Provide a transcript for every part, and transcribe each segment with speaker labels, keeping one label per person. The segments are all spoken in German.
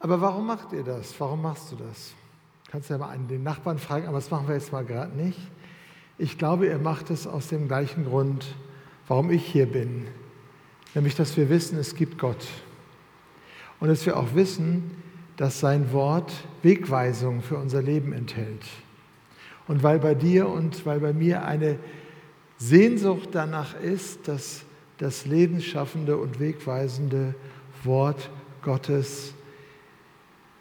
Speaker 1: Aber warum macht ihr das? Warum machst du das? Kannst ja mal den Nachbarn fragen, aber das machen wir jetzt mal gerade nicht. Ich glaube, ihr macht es aus dem gleichen Grund, warum ich hier bin. Nämlich, dass wir wissen, es gibt Gott. Und dass wir auch wissen, dass sein Wort Wegweisung für unser Leben enthält. Und weil bei dir und weil bei mir eine Sehnsucht danach ist, dass das lebensschaffende und wegweisende Wort Gottes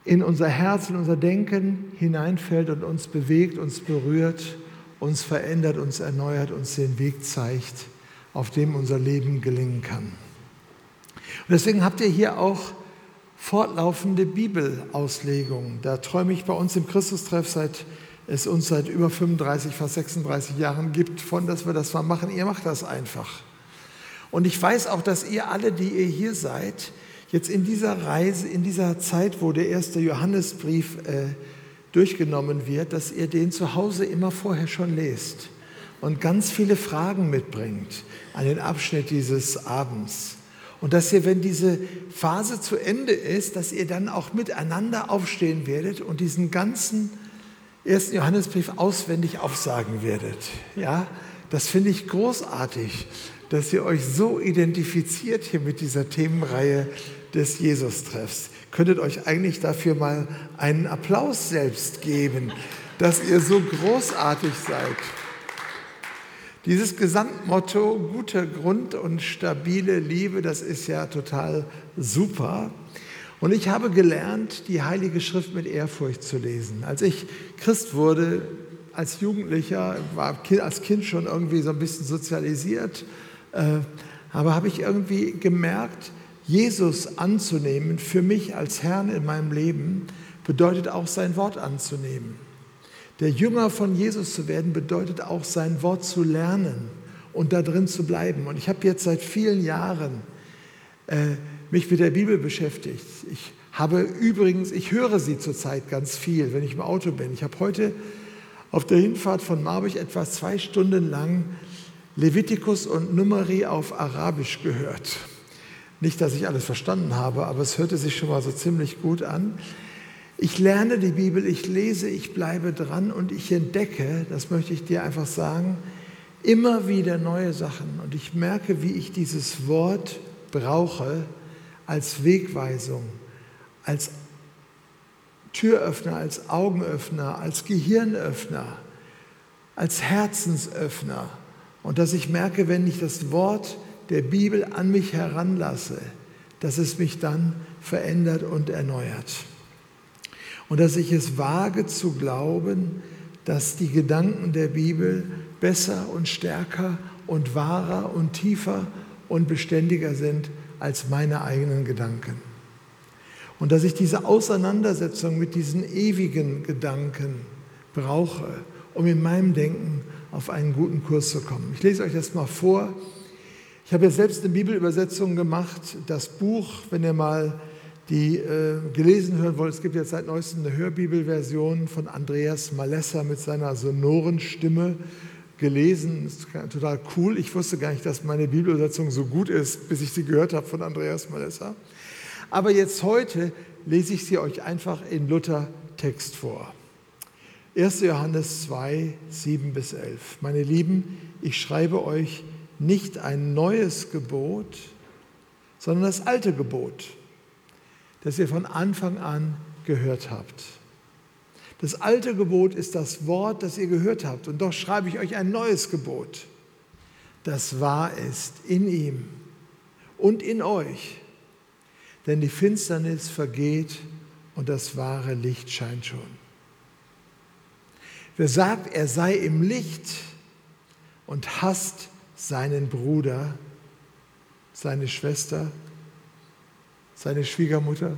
Speaker 1: in unser Herz, in unser Denken hineinfällt und uns bewegt, uns berührt, uns verändert, uns erneuert, uns den Weg zeigt, auf dem unser Leben gelingen kann. Und deswegen habt ihr hier auch fortlaufende Bibelauslegungen. Da träume ich bei uns im Christustreff, seit es uns seit über 35, fast 36 Jahren gibt, von, dass wir das mal machen. Ihr macht das einfach. Und ich weiß auch, dass ihr alle, die ihr hier seid, jetzt in dieser Reise, in dieser Zeit, wo der erste Johannesbrief äh, durchgenommen wird, dass ihr den zu Hause immer vorher schon lest und ganz viele Fragen mitbringt an den Abschnitt dieses Abends. Und dass ihr, wenn diese Phase zu Ende ist, dass ihr dann auch miteinander aufstehen werdet und diesen ganzen ersten Johannesbrief auswendig aufsagen werdet. Ja, das finde ich großartig, dass ihr euch so identifiziert hier mit dieser Themenreihe des Jesus-Treffs. Könntet euch eigentlich dafür mal einen Applaus selbst geben, dass ihr so großartig seid. Dieses Gesamtmotto, guter Grund und stabile Liebe, das ist ja total super. Und ich habe gelernt, die Heilige Schrift mit Ehrfurcht zu lesen. Als ich Christ wurde, als Jugendlicher, war als Kind schon irgendwie so ein bisschen sozialisiert, äh, aber habe ich irgendwie gemerkt, Jesus anzunehmen, für mich als Herrn in meinem Leben, bedeutet auch sein Wort anzunehmen. Der Jünger von Jesus zu werden, bedeutet auch sein Wort zu lernen und da drin zu bleiben. Und ich habe jetzt seit vielen Jahren äh, mich mit der Bibel beschäftigt. Ich habe übrigens, ich höre sie zurzeit ganz viel, wenn ich im Auto bin. Ich habe heute auf der Hinfahrt von Marburg etwa zwei Stunden lang Levitikus und Numeri auf Arabisch gehört. Nicht, dass ich alles verstanden habe, aber es hörte sich schon mal so ziemlich gut an. Ich lerne die Bibel, ich lese, ich bleibe dran und ich entdecke, das möchte ich dir einfach sagen, immer wieder neue Sachen. Und ich merke, wie ich dieses Wort brauche als Wegweisung, als Türöffner, als Augenöffner, als Gehirnöffner, als Herzensöffner. Und dass ich merke, wenn ich das Wort der Bibel an mich heranlasse, dass es mich dann verändert und erneuert. Und dass ich es wage zu glauben, dass die Gedanken der Bibel besser und stärker und wahrer und tiefer und beständiger sind als meine eigenen Gedanken. Und dass ich diese Auseinandersetzung mit diesen ewigen Gedanken brauche, um in meinem Denken auf einen guten Kurs zu kommen. Ich lese euch das mal vor ich habe ja selbst eine Bibelübersetzung gemacht. Das Buch, wenn ihr mal die äh, gelesen hören wollt, es gibt jetzt seit neuestem eine Hörbibelversion von Andreas Malessa mit seiner sonoren Stimme gelesen. Ist total cool. Ich wusste gar nicht, dass meine Bibelübersetzung so gut ist, bis ich sie gehört habe von Andreas Malessa. Aber jetzt heute lese ich sie euch einfach in Luther Text vor. 1. Johannes 2, 7 bis 11. Meine Lieben, ich schreibe euch nicht ein neues Gebot, sondern das alte Gebot, das ihr von Anfang an gehört habt. Das alte Gebot ist das Wort, das ihr gehört habt. Und doch schreibe ich euch ein neues Gebot, das wahr ist in ihm und in euch. Denn die Finsternis vergeht und das wahre Licht scheint schon. Wer sagt, er sei im Licht und hasst seinen Bruder, seine Schwester, seine Schwiegermutter.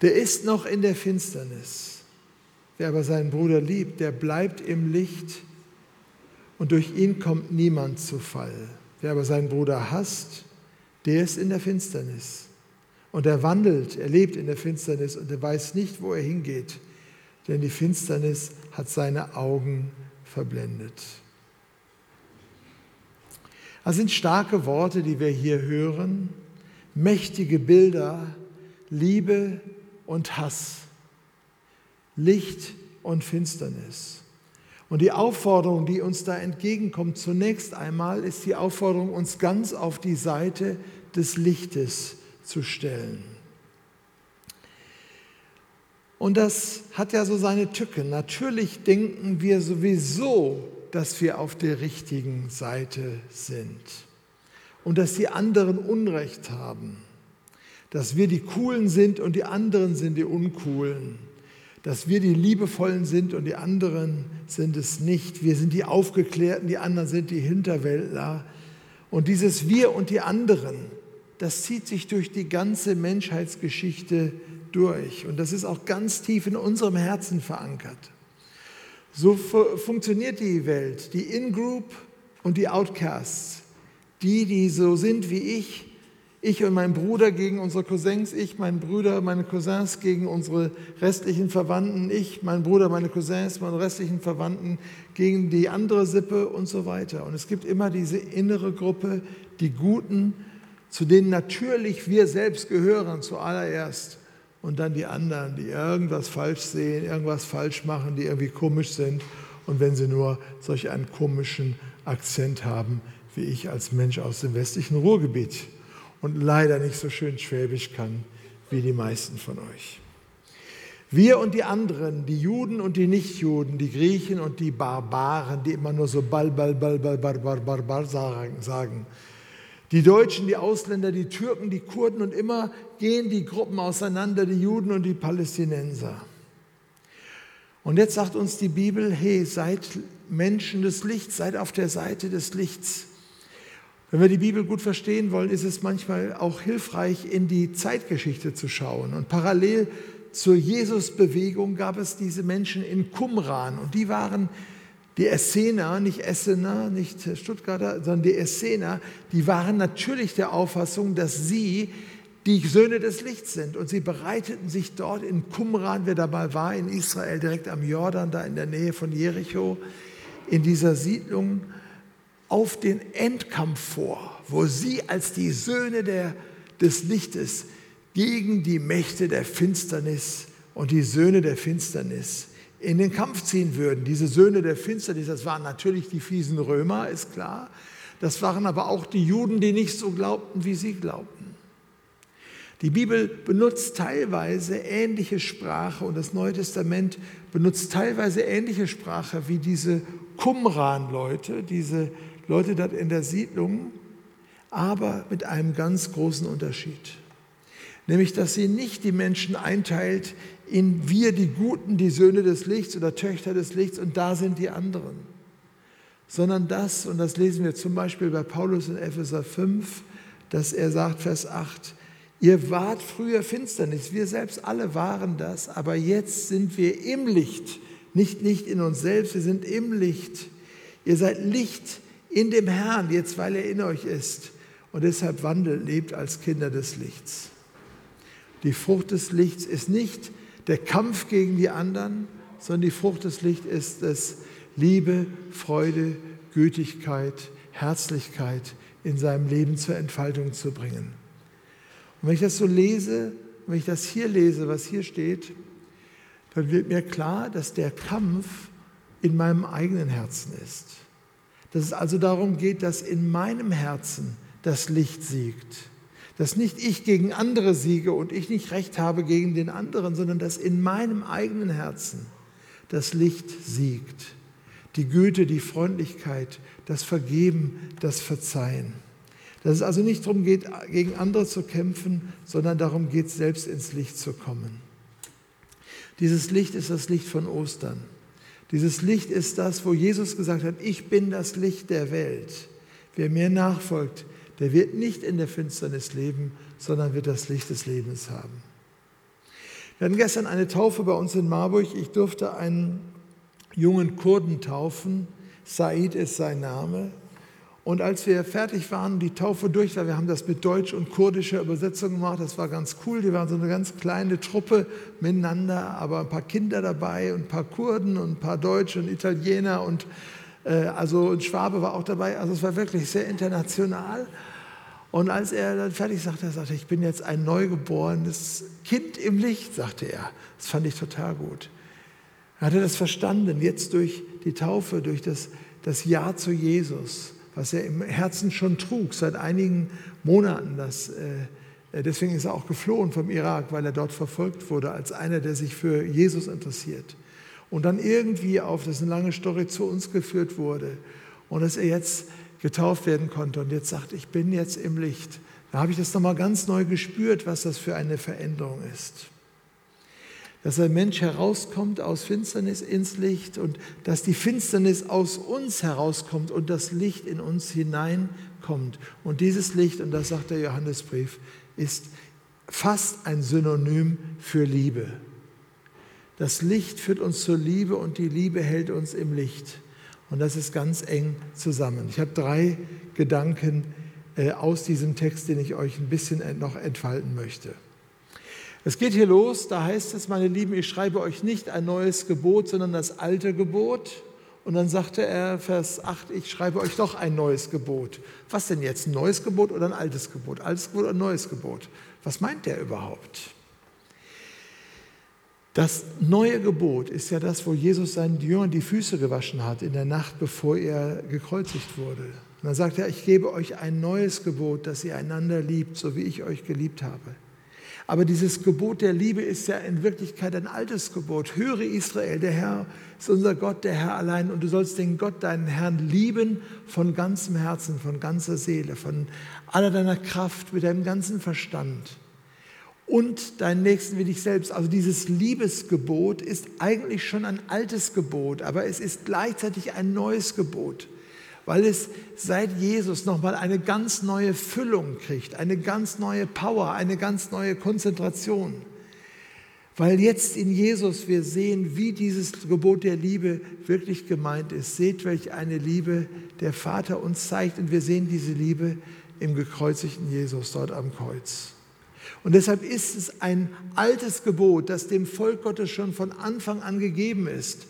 Speaker 1: Der ist noch in der Finsternis. Wer aber seinen Bruder liebt, der bleibt im Licht und durch ihn kommt niemand zu Fall. Wer aber seinen Bruder hasst, der ist in der Finsternis. Und er wandelt, er lebt in der Finsternis und er weiß nicht, wo er hingeht, denn die Finsternis hat seine Augen verblendet. Das sind starke Worte, die wir hier hören, mächtige Bilder, Liebe und Hass, Licht und Finsternis. Und die Aufforderung, die uns da entgegenkommt, zunächst einmal ist die Aufforderung, uns ganz auf die Seite des Lichtes zu stellen. Und das hat ja so seine Tücke. Natürlich denken wir sowieso, dass wir auf der richtigen Seite sind und dass die anderen Unrecht haben, dass wir die Coolen sind und die anderen sind die Uncoolen, dass wir die Liebevollen sind und die anderen sind es nicht. Wir sind die Aufgeklärten, die anderen sind die Hinterwäldler. Und dieses Wir und die anderen, das zieht sich durch die ganze Menschheitsgeschichte durch. Und das ist auch ganz tief in unserem Herzen verankert. So funktioniert die Welt, die In-Group und die Outcasts, die, die so sind wie ich, ich und mein Bruder gegen unsere Cousins, ich, mein Bruder, meine Cousins gegen unsere restlichen Verwandten, ich, mein Bruder, meine Cousins, meine restlichen Verwandten gegen die andere Sippe und so weiter. Und es gibt immer diese innere Gruppe, die Guten, zu denen natürlich wir selbst gehören zuallererst und dann die anderen, die irgendwas falsch sehen, irgendwas falsch machen, die irgendwie komisch sind und wenn sie nur solch einen komischen Akzent haben, wie ich als Mensch aus dem westlichen Ruhrgebiet und leider nicht so schön Schwäbisch kann wie die meisten von euch. Wir und die anderen, die Juden und die Nichtjuden, die Griechen und die Barbaren, die immer nur so bal, bal, bal, bal, bal, bal, bal sagen, die Deutschen, die Ausländer, die Türken, die Kurden und immer gehen die Gruppen auseinander, die Juden und die Palästinenser. Und jetzt sagt uns die Bibel, hey, seid Menschen des Lichts, seid auf der Seite des Lichts. Wenn wir die Bibel gut verstehen wollen, ist es manchmal auch hilfreich, in die Zeitgeschichte zu schauen. Und parallel zur Jesusbewegung gab es diese Menschen in Qumran und die waren die Essener, nicht Essener, nicht Stuttgarter, sondern die Essener, die waren natürlich der Auffassung, dass sie die Söhne des Lichts sind. Und sie bereiteten sich dort in Qumran, wer da mal war, in Israel, direkt am Jordan, da in der Nähe von Jericho, in dieser Siedlung, auf den Endkampf vor, wo sie als die Söhne der, des Lichtes gegen die Mächte der Finsternis und die Söhne der Finsternis in den Kampf ziehen würden. Diese Söhne der Finsternis, das waren natürlich die fiesen Römer, ist klar. Das waren aber auch die Juden, die nicht so glaubten, wie sie glaubten. Die Bibel benutzt teilweise ähnliche Sprache und das Neue Testament benutzt teilweise ähnliche Sprache wie diese Qumran-Leute, diese Leute dort in der Siedlung, aber mit einem ganz großen Unterschied. Nämlich, dass sie nicht die Menschen einteilt in wir die Guten, die Söhne des Lichts oder Töchter des Lichts und da sind die anderen. Sondern das, und das lesen wir zum Beispiel bei Paulus in Epheser 5, dass er sagt, Vers 8, ihr wart früher Finsternis, wir selbst alle waren das, aber jetzt sind wir im Licht, nicht Licht in uns selbst, wir sind im Licht. Ihr seid Licht in dem Herrn, jetzt weil er in euch ist. Und deshalb wandelt, lebt als Kinder des Lichts. Die Frucht des Lichts ist nicht der Kampf gegen die anderen, sondern die Frucht des Lichts ist es, Liebe, Freude, Gütigkeit, Herzlichkeit in seinem Leben zur Entfaltung zu bringen. Und wenn ich das so lese, wenn ich das hier lese, was hier steht, dann wird mir klar, dass der Kampf in meinem eigenen Herzen ist. Dass es also darum geht, dass in meinem Herzen das Licht siegt dass nicht ich gegen andere siege und ich nicht recht habe gegen den anderen, sondern dass in meinem eigenen Herzen das Licht siegt. Die Güte, die Freundlichkeit, das Vergeben, das Verzeihen. Dass es also nicht darum geht, gegen andere zu kämpfen, sondern darum geht, selbst ins Licht zu kommen. Dieses Licht ist das Licht von Ostern. Dieses Licht ist das, wo Jesus gesagt hat, ich bin das Licht der Welt. Wer mir nachfolgt, der wird nicht in der Finsternis leben, sondern wird das Licht des Lebens haben. Wir hatten gestern eine Taufe bei uns in Marburg. Ich durfte einen jungen Kurden taufen. Said ist sein Name. Und als wir fertig waren, die Taufe durch war, wir haben das mit deutsch und kurdischer Übersetzung gemacht, das war ganz cool. Die waren so eine ganz kleine Truppe miteinander, aber ein paar Kinder dabei und ein paar Kurden und ein paar Deutsche und Italiener und also ein Schwabe war auch dabei. Also es war wirklich sehr international. Und als er dann fertig sagte, er sagte, ich bin jetzt ein neugeborenes Kind im Licht, sagte er. Das fand ich total gut. Er hatte das verstanden, jetzt durch die Taufe, durch das, das Ja zu Jesus, was er im Herzen schon trug, seit einigen Monaten. Das, äh, deswegen ist er auch geflohen vom Irak, weil er dort verfolgt wurde, als einer, der sich für Jesus interessiert. Und dann irgendwie auf, das ist eine lange Story, zu uns geführt wurde. Und dass er jetzt getauft werden konnte und jetzt sagt, ich bin jetzt im Licht. Da habe ich das nochmal ganz neu gespürt, was das für eine Veränderung ist. Dass ein Mensch herauskommt aus Finsternis ins Licht und dass die Finsternis aus uns herauskommt und das Licht in uns hineinkommt. Und dieses Licht, und das sagt der Johannesbrief, ist fast ein Synonym für Liebe. Das Licht führt uns zur Liebe und die Liebe hält uns im Licht. Und das ist ganz eng zusammen. Ich habe drei Gedanken äh, aus diesem Text, den ich euch ein bisschen noch entfalten möchte. Es geht hier los, da heißt es, meine Lieben, ich schreibe euch nicht ein neues Gebot, sondern das alte Gebot. Und dann sagte er, Vers 8, ich schreibe euch doch ein neues Gebot. Was denn jetzt, ein neues Gebot oder ein altes Gebot? Altes Gebot oder ein neues Gebot? Was meint der überhaupt? Das neue Gebot ist ja das, wo Jesus seinen Jüngern die Füße gewaschen hat in der Nacht, bevor er gekreuzigt wurde. Und dann sagt er, ich gebe euch ein neues Gebot, dass ihr einander liebt, so wie ich euch geliebt habe. Aber dieses Gebot der Liebe ist ja in Wirklichkeit ein altes Gebot. Höre Israel, der Herr ist unser Gott, der Herr allein. Und du sollst den Gott, deinen Herrn, lieben von ganzem Herzen, von ganzer Seele, von aller deiner Kraft, mit deinem ganzen Verstand und deinen Nächsten wie dich selbst. Also dieses Liebesgebot ist eigentlich schon ein altes Gebot, aber es ist gleichzeitig ein neues Gebot, weil es seit Jesus nochmal eine ganz neue Füllung kriegt, eine ganz neue Power, eine ganz neue Konzentration. Weil jetzt in Jesus wir sehen, wie dieses Gebot der Liebe wirklich gemeint ist. Seht, welch eine Liebe der Vater uns zeigt und wir sehen diese Liebe im gekreuzigten Jesus dort am Kreuz. Und deshalb ist es ein altes Gebot, das dem Volk Gottes schon von Anfang an gegeben ist.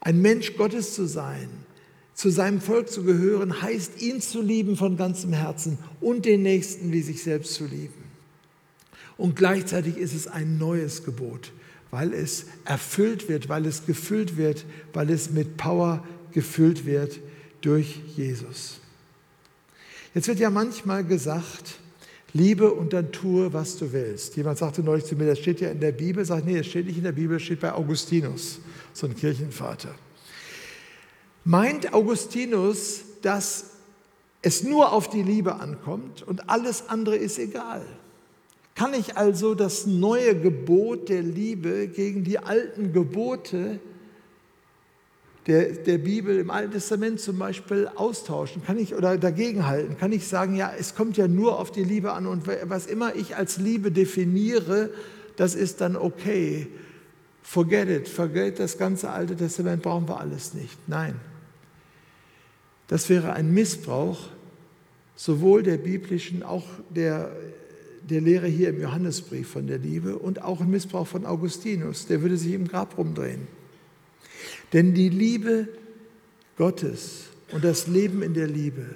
Speaker 1: Ein Mensch Gottes zu sein, zu seinem Volk zu gehören, heißt, ihn zu lieben von ganzem Herzen und den Nächsten wie sich selbst zu lieben. Und gleichzeitig ist es ein neues Gebot, weil es erfüllt wird, weil es gefüllt wird, weil es mit Power gefüllt wird durch Jesus. Jetzt wird ja manchmal gesagt, Liebe und dann tue, was du willst. Jemand sagte neulich zu mir, das steht ja in der Bibel. Sagt, nee, das steht nicht in der Bibel, das steht bei Augustinus, so ein Kirchenvater. Meint Augustinus, dass es nur auf die Liebe ankommt und alles andere ist egal? Kann ich also das neue Gebot der Liebe gegen die alten Gebote der, der Bibel im Alten Testament zum Beispiel austauschen? Kann ich oder dagegenhalten? Kann ich sagen, ja, es kommt ja nur auf die Liebe an und was immer ich als Liebe definiere, das ist dann okay. Forget it, forget das ganze Alte Testament, brauchen wir alles nicht. Nein. Das wäre ein Missbrauch sowohl der biblischen, auch der, der Lehre hier im Johannesbrief von der Liebe und auch ein Missbrauch von Augustinus. Der würde sich im Grab rumdrehen. Denn die Liebe Gottes und das Leben in der Liebe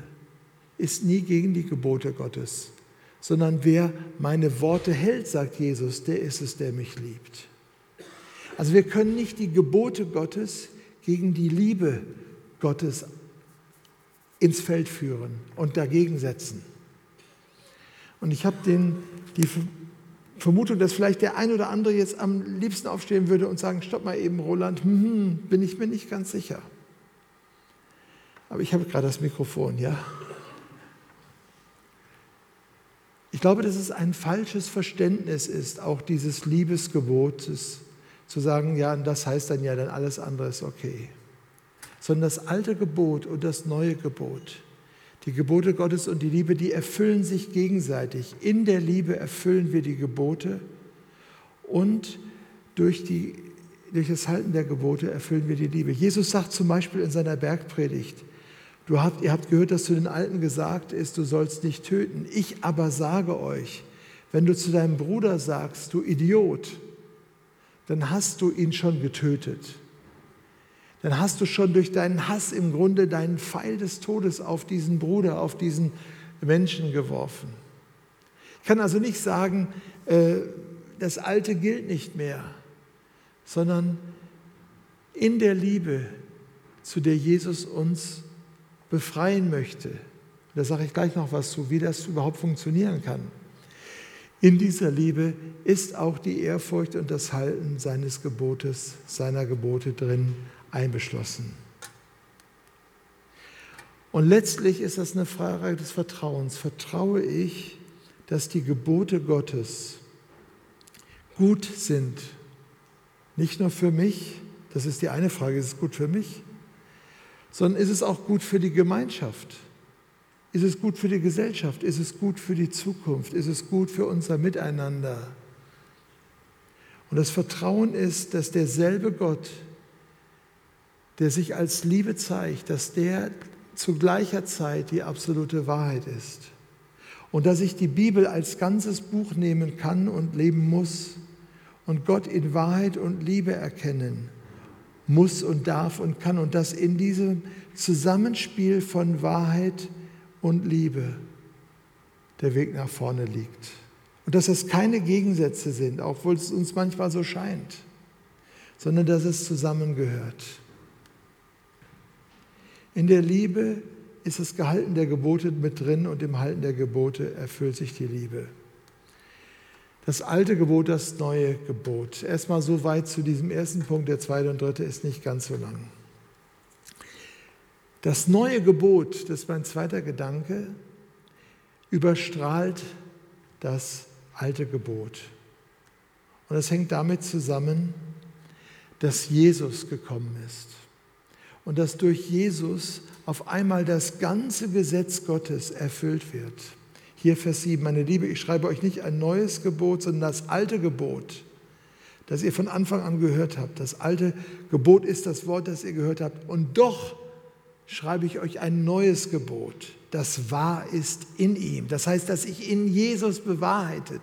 Speaker 1: ist nie gegen die Gebote Gottes, sondern wer meine Worte hält, sagt Jesus, der ist es, der mich liebt. Also wir können nicht die Gebote Gottes gegen die Liebe Gottes ins Feld führen und dagegen setzen. Und ich habe die Vermutung, dass vielleicht der ein oder andere jetzt am liebsten aufstehen würde und sagen, stopp mal eben, Roland, hm, hm, bin ich mir nicht ganz sicher. Aber ich habe gerade das Mikrofon, ja. Ich glaube, dass es ein falsches Verständnis ist, auch dieses Liebesgebotes, zu sagen, ja, und das heißt dann ja, dann alles andere ist okay. Sondern das alte Gebot und das neue Gebot die Gebote Gottes und die Liebe, die erfüllen sich gegenseitig. In der Liebe erfüllen wir die Gebote und durch, die, durch das Halten der Gebote erfüllen wir die Liebe. Jesus sagt zum Beispiel in seiner Bergpredigt, du habt, ihr habt gehört, dass zu den Alten gesagt ist, du sollst nicht töten. Ich aber sage euch, wenn du zu deinem Bruder sagst, du Idiot, dann hast du ihn schon getötet dann hast du schon durch deinen Hass im Grunde deinen Pfeil des Todes auf diesen Bruder, auf diesen Menschen geworfen. Ich kann also nicht sagen, äh, das Alte gilt nicht mehr, sondern in der Liebe, zu der Jesus uns befreien möchte. Da sage ich gleich noch was zu, wie das überhaupt funktionieren kann. In dieser Liebe ist auch die Ehrfurcht und das Halten seines Gebotes, seiner Gebote drin einbeschlossen. Und letztlich ist das eine Frage des Vertrauens. Vertraue ich, dass die Gebote Gottes gut sind? Nicht nur für mich, das ist die eine Frage, ist es gut für mich? Sondern ist es auch gut für die Gemeinschaft? Ist es gut für die Gesellschaft? Ist es gut für die Zukunft? Ist es gut für unser Miteinander? Und das Vertrauen ist, dass derselbe Gott, der sich als Liebe zeigt, dass der zu gleicher Zeit die absolute Wahrheit ist. Und dass ich die Bibel als ganzes Buch nehmen kann und leben muss und Gott in Wahrheit und Liebe erkennen muss und darf und kann und dass in diesem Zusammenspiel von Wahrheit und Liebe der Weg nach vorne liegt. Und dass es keine Gegensätze sind, obwohl es uns manchmal so scheint, sondern dass es zusammengehört. In der Liebe ist das Gehalten der Gebote mit drin und im Halten der Gebote erfüllt sich die Liebe. Das alte Gebot, das neue Gebot. Erstmal so weit zu diesem ersten Punkt, der zweite und dritte ist nicht ganz so lang. Das neue Gebot, das ist mein zweiter Gedanke, überstrahlt das alte Gebot. Und das hängt damit zusammen, dass Jesus gekommen ist und dass durch Jesus auf einmal das ganze Gesetz Gottes erfüllt wird. Hier Vers 7, meine Liebe, ich schreibe euch nicht ein neues Gebot, sondern das alte Gebot, das ihr von Anfang an gehört habt. Das alte Gebot ist das Wort, das ihr gehört habt. Und doch schreibe ich euch ein neues Gebot, das wahr ist in ihm. Das heißt, dass sich in Jesus bewahrheitet,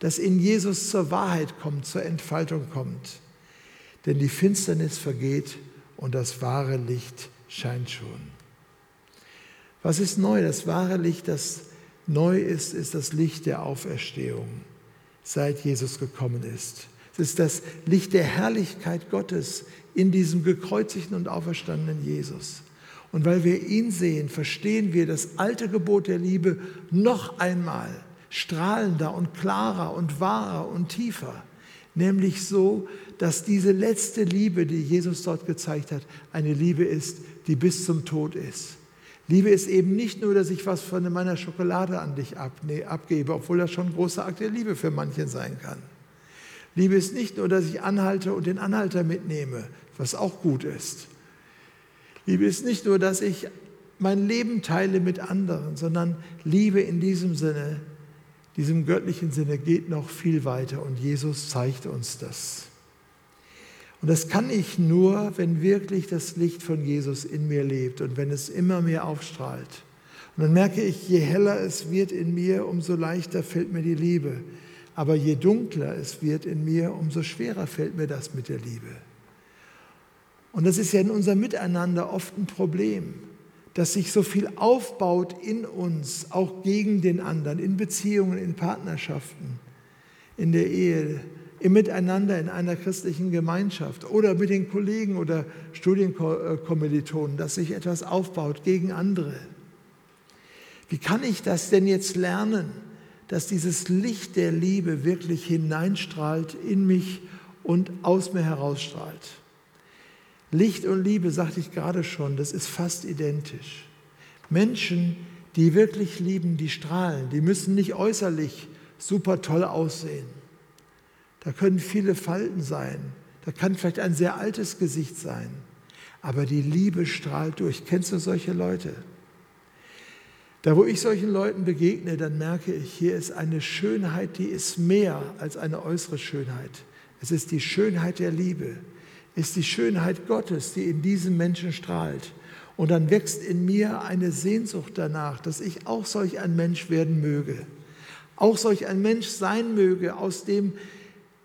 Speaker 1: dass in Jesus zur Wahrheit kommt, zur Entfaltung kommt. Denn die Finsternis vergeht und das wahre Licht scheint schon. Was ist neu? Das wahre Licht, das Neu ist, ist das Licht der Auferstehung, seit Jesus gekommen ist. Es ist das Licht der Herrlichkeit Gottes in diesem gekreuzigten und auferstandenen Jesus. Und weil wir ihn sehen, verstehen wir das alte Gebot der Liebe noch einmal strahlender und klarer und wahrer und tiefer. Nämlich so, dass diese letzte Liebe, die Jesus dort gezeigt hat, eine Liebe ist, die bis zum Tod ist Liebe ist eben nicht nur, dass ich was von meiner Schokolade an dich abgebe, obwohl das schon ein großer Akt der Liebe für manchen sein kann. Liebe ist nicht nur, dass ich anhalte und den Anhalter mitnehme, was auch gut ist. Liebe ist nicht nur, dass ich mein Leben teile mit anderen, sondern Liebe in diesem Sinne, diesem göttlichen Sinne geht noch viel weiter und Jesus zeigt uns das. Und das kann ich nur, wenn wirklich das Licht von Jesus in mir lebt und wenn es immer mehr aufstrahlt. Und dann merke ich, je heller es wird in mir, umso leichter fällt mir die Liebe. Aber je dunkler es wird in mir, umso schwerer fällt mir das mit der Liebe. Und das ist ja in unserem Miteinander oft ein Problem, dass sich so viel aufbaut in uns, auch gegen den anderen, in Beziehungen, in Partnerschaften, in der Ehe, im Miteinander in einer christlichen Gemeinschaft oder mit den Kollegen oder Studienkommilitonen, dass sich etwas aufbaut gegen andere. Wie kann ich das denn jetzt lernen, dass dieses Licht der Liebe wirklich hineinstrahlt in mich und aus mir herausstrahlt? Licht und Liebe, sagte ich gerade schon, das ist fast identisch. Menschen, die wirklich lieben, die strahlen, die müssen nicht äußerlich super toll aussehen. Da können viele Falten sein. Da kann vielleicht ein sehr altes Gesicht sein. Aber die Liebe strahlt durch. Kennst du solche Leute? Da, wo ich solchen Leuten begegne, dann merke ich, hier ist eine Schönheit, die ist mehr als eine äußere Schönheit. Es ist die Schönheit der Liebe, ist die Schönheit Gottes, die in diesem Menschen strahlt. Und dann wächst in mir eine Sehnsucht danach, dass ich auch solch ein Mensch werden möge. Auch solch ein Mensch sein möge, aus dem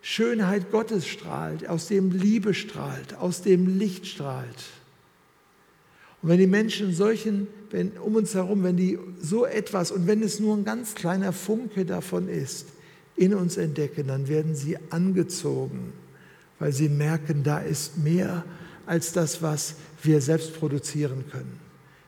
Speaker 1: Schönheit Gottes strahlt, aus dem Liebe strahlt, aus dem Licht strahlt. Und wenn die Menschen solchen, wenn um uns herum, wenn die so etwas und wenn es nur ein ganz kleiner Funke davon ist, in uns entdecken, dann werden sie angezogen, weil sie merken, da ist mehr als das, was wir selbst produzieren können.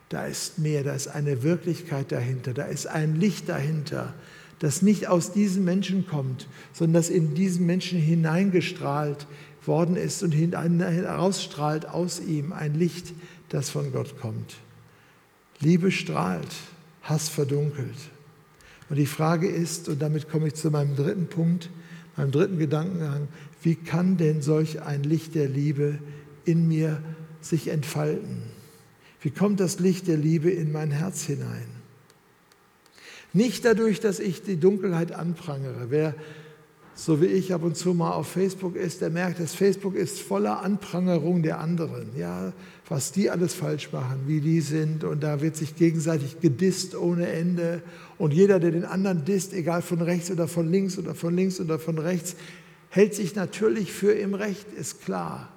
Speaker 1: Da ist mehr, da ist eine Wirklichkeit dahinter, da ist ein Licht dahinter, das nicht aus diesen Menschen kommt, sondern das in diesen Menschen hineingestrahlt worden ist und herausstrahlt aus ihm ein Licht, das von Gott kommt. Liebe strahlt, Hass verdunkelt. Und die Frage ist, und damit komme ich zu meinem dritten Punkt, meinem dritten Gedankengang, wie kann denn solch ein Licht der Liebe in mir sich entfalten? Wie kommt das Licht der Liebe in mein Herz hinein? Nicht dadurch, dass ich die Dunkelheit anprangere. Wer so wie ich ab und zu mal auf Facebook ist, der merkt, dass Facebook ist voller Anprangerung der anderen. Ja, was die alles falsch machen, wie die sind. Und da wird sich gegenseitig gedisst ohne Ende. Und jeder, der den anderen disst, egal von rechts oder von links oder von links oder von rechts, hält sich natürlich für im Recht, ist klar.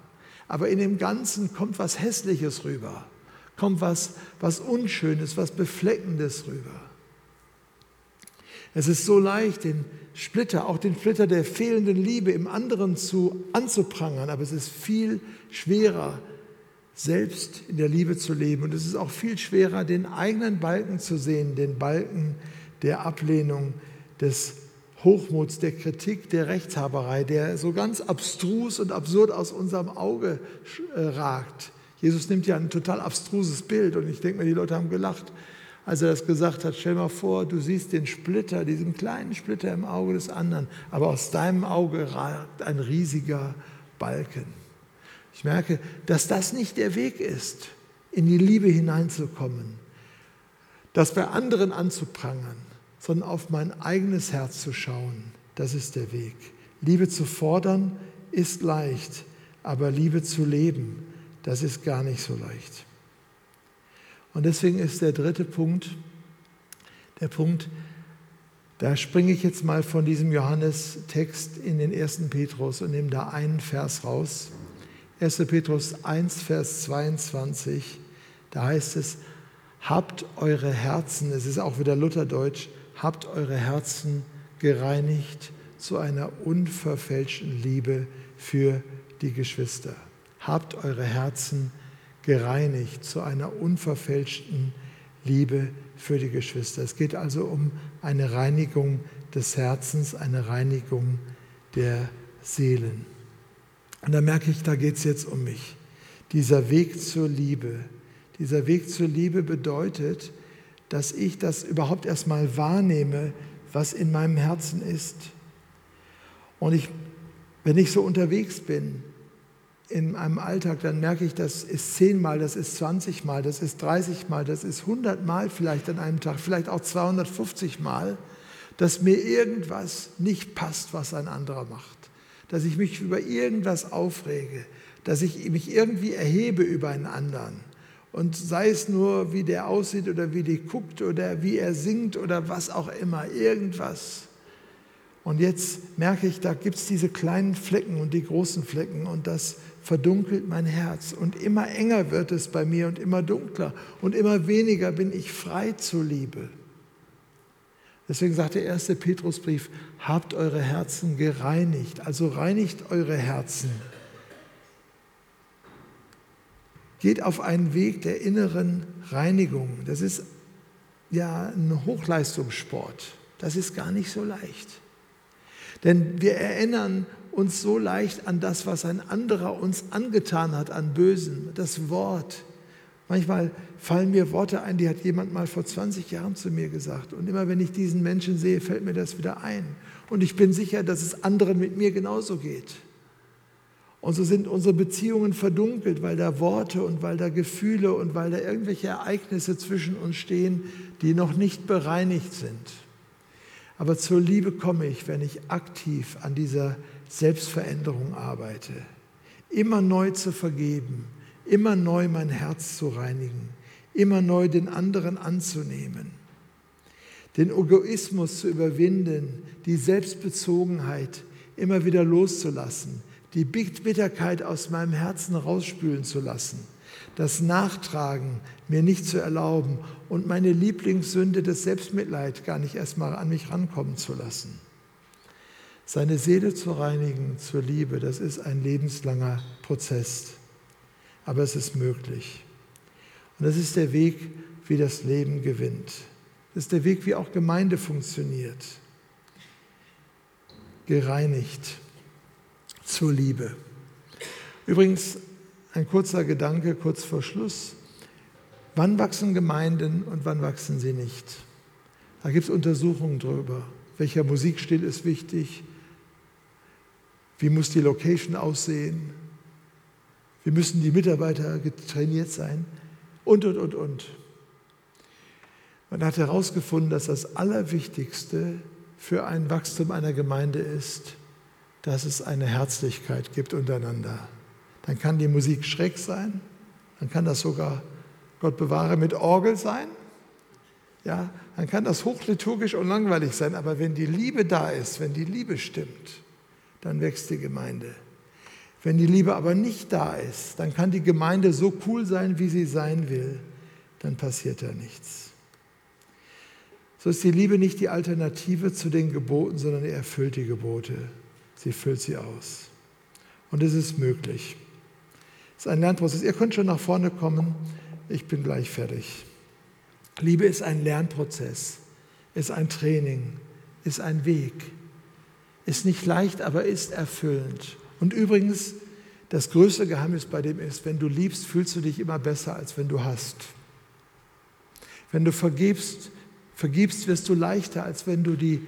Speaker 1: Aber in dem Ganzen kommt was Hässliches rüber, kommt was, was Unschönes, was Befleckendes rüber. Es ist so leicht, den Splitter, auch den Splitter der fehlenden Liebe im anderen zu, anzuprangern, aber es ist viel schwerer, selbst in der Liebe zu leben. Und es ist auch viel schwerer, den eigenen Balken zu sehen, den Balken der Ablehnung, des Hochmuts, der Kritik, der Rechtshaberei, der so ganz abstrus und absurd aus unserem Auge äh, ragt. Jesus nimmt ja ein total abstruses Bild und ich denke mir, die Leute haben gelacht, als er das gesagt hat. Stell mal vor, du siehst den Splitter, diesen kleinen Splitter im Auge des anderen, aber aus deinem Auge ragt ein riesiger Balken. Ich merke, dass das nicht der Weg ist, in die Liebe hineinzukommen, das bei anderen anzuprangern, sondern auf mein eigenes Herz zu schauen. Das ist der Weg. Liebe zu fordern ist leicht, aber Liebe zu leben, das ist gar nicht so leicht. Und deswegen ist der dritte Punkt, der Punkt, da springe ich jetzt mal von diesem Johannes-Text in den ersten Petrus und nehme da einen Vers raus. 1. Petrus 1, Vers 22, da heißt es, habt eure Herzen, es ist auch wieder Lutherdeutsch, habt eure Herzen gereinigt zu einer unverfälschten Liebe für die Geschwister. Habt eure Herzen gereinigt zu einer unverfälschten Liebe für die Geschwister. Es geht also um eine Reinigung des Herzens, eine Reinigung der Seelen. Und da merke ich, da geht es jetzt um mich. Dieser Weg zur Liebe. Dieser Weg zur Liebe bedeutet, dass ich das überhaupt erstmal wahrnehme, was in meinem Herzen ist. Und ich, wenn ich so unterwegs bin in meinem Alltag, dann merke ich, das ist zehnmal, das ist 20 Mal, das ist 30 Mal, das ist 100 Mal vielleicht an einem Tag, vielleicht auch 250 Mal, dass mir irgendwas nicht passt, was ein anderer macht dass ich mich über irgendwas aufrege, dass ich mich irgendwie erhebe über einen anderen. Und sei es nur, wie der aussieht oder wie die guckt oder wie er singt oder was auch immer, irgendwas. Und jetzt merke ich, da gibt es diese kleinen Flecken und die großen Flecken und das verdunkelt mein Herz. Und immer enger wird es bei mir und immer dunkler und immer weniger bin ich frei zur Liebe. Deswegen sagt der erste Petrusbrief, habt eure Herzen gereinigt, also reinigt eure Herzen. Geht auf einen Weg der inneren Reinigung. Das ist ja ein Hochleistungssport. Das ist gar nicht so leicht. Denn wir erinnern uns so leicht an das, was ein anderer uns angetan hat, an Bösen, das Wort, Manchmal fallen mir Worte ein, die hat jemand mal vor 20 Jahren zu mir gesagt. Und immer wenn ich diesen Menschen sehe, fällt mir das wieder ein. Und ich bin sicher, dass es anderen mit mir genauso geht. Und so sind unsere Beziehungen verdunkelt, weil da Worte und weil da Gefühle und weil da irgendwelche Ereignisse zwischen uns stehen, die noch nicht bereinigt sind. Aber zur Liebe komme ich, wenn ich aktiv an dieser Selbstveränderung arbeite. Immer neu zu vergeben, immer neu mein Herz zu reinigen, immer neu den anderen anzunehmen, den Egoismus zu überwinden, die Selbstbezogenheit immer wieder loszulassen, die Bitterkeit aus meinem Herzen rausspülen zu lassen, das Nachtragen mir nicht zu erlauben und meine Lieblingssünde des Selbstmitleid gar nicht erstmal an mich rankommen zu lassen. Seine Seele zu reinigen zur Liebe, das ist ein lebenslanger Prozess, aber es ist möglich. Und das ist der Weg, wie das Leben gewinnt. Das ist der Weg, wie auch Gemeinde funktioniert. Gereinigt zur Liebe. Übrigens, ein kurzer Gedanke kurz vor Schluss. Wann wachsen Gemeinden und wann wachsen sie nicht? Da gibt es Untersuchungen darüber. Welcher Musikstil ist wichtig? Wie muss die Location aussehen? Wie müssen die Mitarbeiter trainiert sein? Und, und, und, und. Man hat herausgefunden, dass das Allerwichtigste für ein Wachstum einer Gemeinde ist, dass es eine Herzlichkeit gibt untereinander. Dann kann die Musik schräg sein, dann kann das sogar, Gott bewahre, mit Orgel sein. Ja, dann kann das hochliturgisch und langweilig sein, aber wenn die Liebe da ist, wenn die Liebe stimmt, dann wächst die Gemeinde. Wenn die Liebe aber nicht da ist, dann kann die Gemeinde so cool sein, wie sie sein will, dann passiert da nichts. So ist die Liebe nicht die Alternative zu den Geboten, sondern er erfüllt die Gebote. Sie füllt sie aus. Und es ist möglich. Es ist ein Lernprozess. Ihr könnt schon nach vorne kommen. Ich bin gleich fertig. Liebe ist ein Lernprozess, ist ein Training, ist ein Weg. Ist nicht leicht, aber ist erfüllend. Und übrigens, das größte Geheimnis bei dem ist, wenn du liebst, fühlst du dich immer besser, als wenn du hast. Wenn du vergibst, vergibst, wirst du leichter, als wenn du die,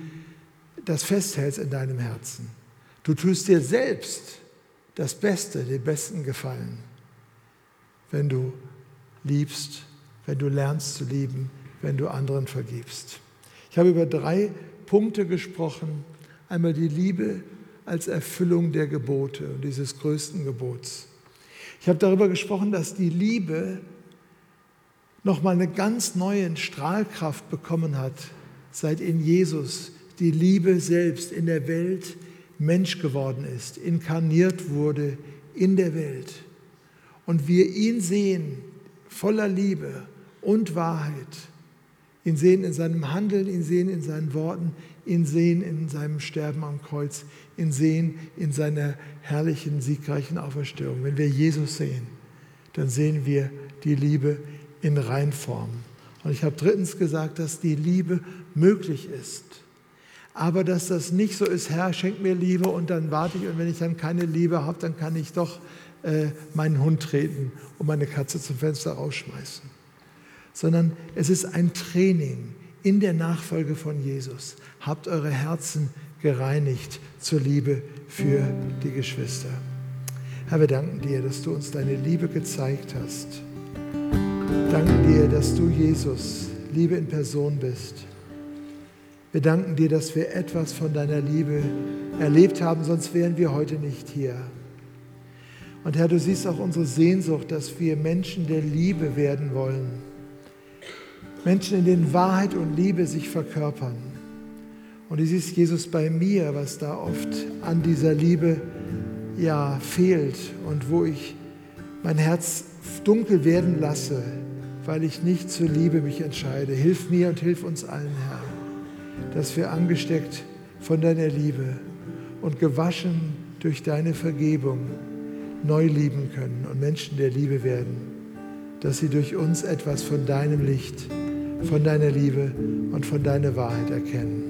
Speaker 1: das festhältst in deinem Herzen. Du tust dir selbst das Beste, den besten Gefallen, wenn du liebst, wenn du lernst zu lieben, wenn du anderen vergibst. Ich habe über drei Punkte gesprochen. Einmal die Liebe als Erfüllung der Gebote und dieses größten Gebots. Ich habe darüber gesprochen, dass die Liebe nochmal eine ganz neue Strahlkraft bekommen hat, seit in Jesus die Liebe selbst in der Welt Mensch geworden ist, inkarniert wurde in der Welt und wir ihn sehen voller Liebe und Wahrheit, ihn sehen in seinem Handeln, ihn sehen in seinen Worten, ihn sehen in seinem Sterben am Kreuz, ihn sehen in seiner herrlichen, siegreichen Auferstehung. Wenn wir Jesus sehen, dann sehen wir die Liebe in Reinform. Und ich habe drittens gesagt, dass die Liebe möglich ist aber dass das nicht so ist, Herr, schenk mir Liebe und dann warte ich und wenn ich dann keine Liebe habe, dann kann ich doch äh, meinen Hund treten und meine Katze zum Fenster rausschmeißen. Sondern es ist ein Training in der Nachfolge von Jesus. Habt eure Herzen gereinigt zur Liebe für die Geschwister. Herr, wir danken dir, dass du uns deine Liebe gezeigt hast. Danken dir, dass du Jesus Liebe in Person bist wir danken dir, dass wir etwas von deiner Liebe erlebt haben, sonst wären wir heute nicht hier. Und Herr, du siehst auch unsere Sehnsucht, dass wir Menschen der Liebe werden wollen. Menschen, in denen Wahrheit und Liebe sich verkörpern. Und du siehst, Jesus, bei mir, was da oft an dieser Liebe ja fehlt und wo ich mein Herz dunkel werden lasse, weil ich nicht zur Liebe mich entscheide. Hilf mir und hilf uns allen, Herr dass wir angesteckt von deiner Liebe und gewaschen durch deine Vergebung neu lieben können und Menschen der Liebe werden, dass sie durch uns etwas von deinem Licht, von deiner Liebe und von deiner Wahrheit erkennen.